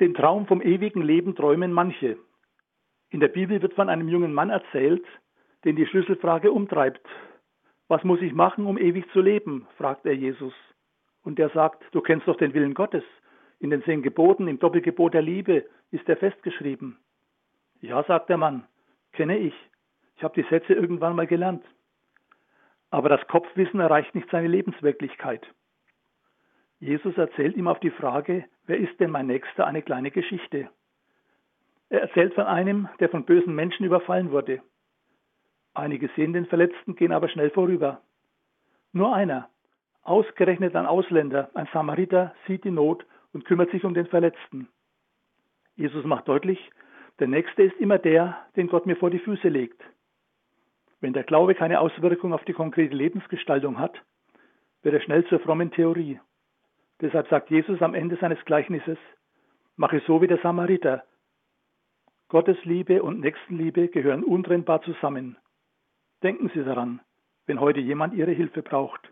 Den Traum vom ewigen Leben träumen manche. In der Bibel wird von einem jungen Mann erzählt, den die Schlüsselfrage umtreibt. Was muss ich machen, um ewig zu leben? fragt er Jesus. Und der sagt, du kennst doch den Willen Gottes. In den zehn Geboten, im Doppelgebot der Liebe ist er festgeschrieben. Ja, sagt der Mann, kenne ich. Ich habe die Sätze irgendwann mal gelernt. Aber das Kopfwissen erreicht nicht seine Lebenswirklichkeit. Jesus erzählt ihm auf die Frage, wer ist denn mein Nächster, eine kleine Geschichte. Er erzählt von einem, der von bösen Menschen überfallen wurde. Einige sehen den Verletzten, gehen aber schnell vorüber. Nur einer, ausgerechnet ein Ausländer, ein Samariter, sieht die Not und kümmert sich um den Verletzten. Jesus macht deutlich, der Nächste ist immer der, den Gott mir vor die Füße legt. Wenn der Glaube keine Auswirkung auf die konkrete Lebensgestaltung hat, wird er schnell zur frommen Theorie. Deshalb sagt Jesus am Ende seines Gleichnisses, mache so wie der Samariter. Gottes Liebe und Nächstenliebe gehören untrennbar zusammen. Denken Sie daran, wenn heute jemand Ihre Hilfe braucht.